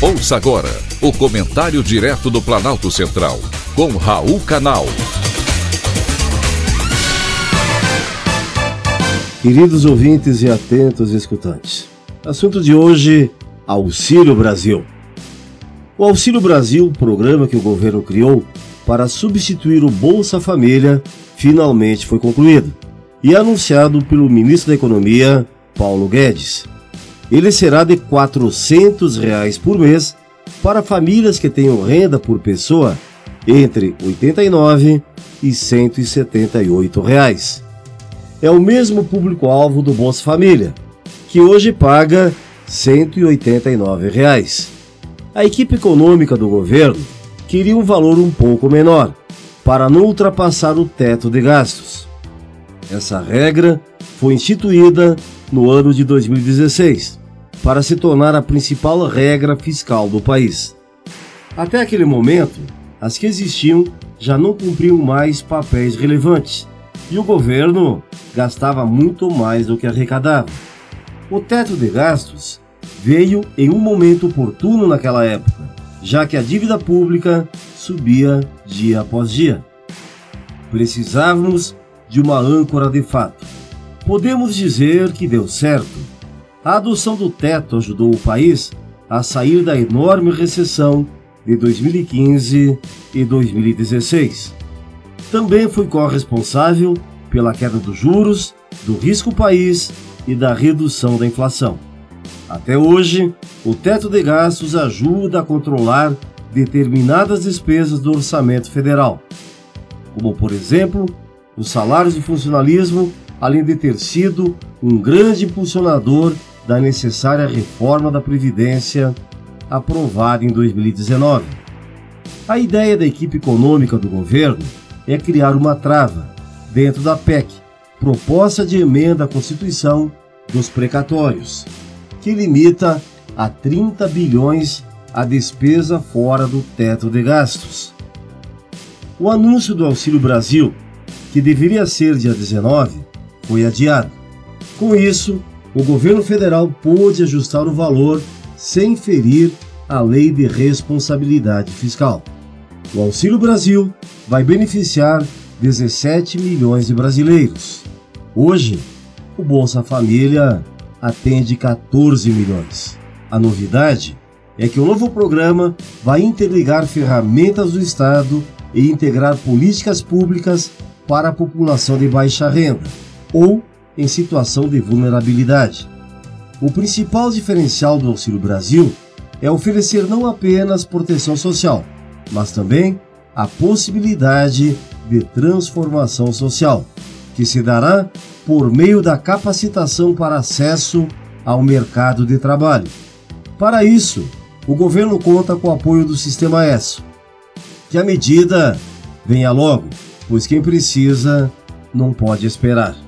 Ouça agora o comentário direto do Planalto Central, com Raul Canal. Queridos ouvintes e atentos escutantes, assunto de hoje: Auxílio Brasil. O Auxílio Brasil, programa que o governo criou para substituir o Bolsa Família, finalmente foi concluído e anunciado pelo ministro da Economia, Paulo Guedes ele será de 400 reais por mês para famílias que tenham renda por pessoa entre R$ 89 e 178 reais. É o mesmo público-alvo do Bolsa Família, que hoje paga 189 reais. A equipe econômica do governo queria um valor um pouco menor, para não ultrapassar o teto de gastos. Essa regra foi instituída no ano de 2016 para se tornar a principal regra fiscal do país. Até aquele momento, as que existiam já não cumpriam mais papéis relevantes e o governo gastava muito mais do que arrecadava. O teto de gastos veio em um momento oportuno naquela época, já que a dívida pública subia dia após dia. Precisávamos de uma âncora de fato. Podemos dizer que deu certo a adoção do teto ajudou o país a sair da enorme recessão de 2015 e 2016. Também foi corresponsável pela queda dos juros, do risco país e da redução da inflação. Até hoje, o teto de gastos ajuda a controlar determinadas despesas do orçamento federal, como, por exemplo, os salários de funcionalismo, além de ter sido um grande impulsionador da necessária reforma da Previdência aprovada em 2019. A ideia da equipe econômica do governo é criar uma trava dentro da PEC, proposta de emenda à Constituição dos precatórios, que limita a 30 bilhões a despesa fora do teto de gastos. O anúncio do Auxílio Brasil, que deveria ser dia 19, foi adiado. Com isso, o governo federal pôde ajustar o valor sem ferir a lei de responsabilidade fiscal. O Auxílio Brasil vai beneficiar 17 milhões de brasileiros. Hoje, o Bolsa Família atende 14 milhões. A novidade é que o novo programa vai interligar ferramentas do Estado e integrar políticas públicas para a população de baixa renda ou em situação de vulnerabilidade. O principal diferencial do Auxílio Brasil é oferecer não apenas proteção social, mas também a possibilidade de transformação social, que se dará por meio da capacitação para acesso ao mercado de trabalho. Para isso, o governo conta com o apoio do Sistema S. Que a medida venha logo, pois quem precisa não pode esperar.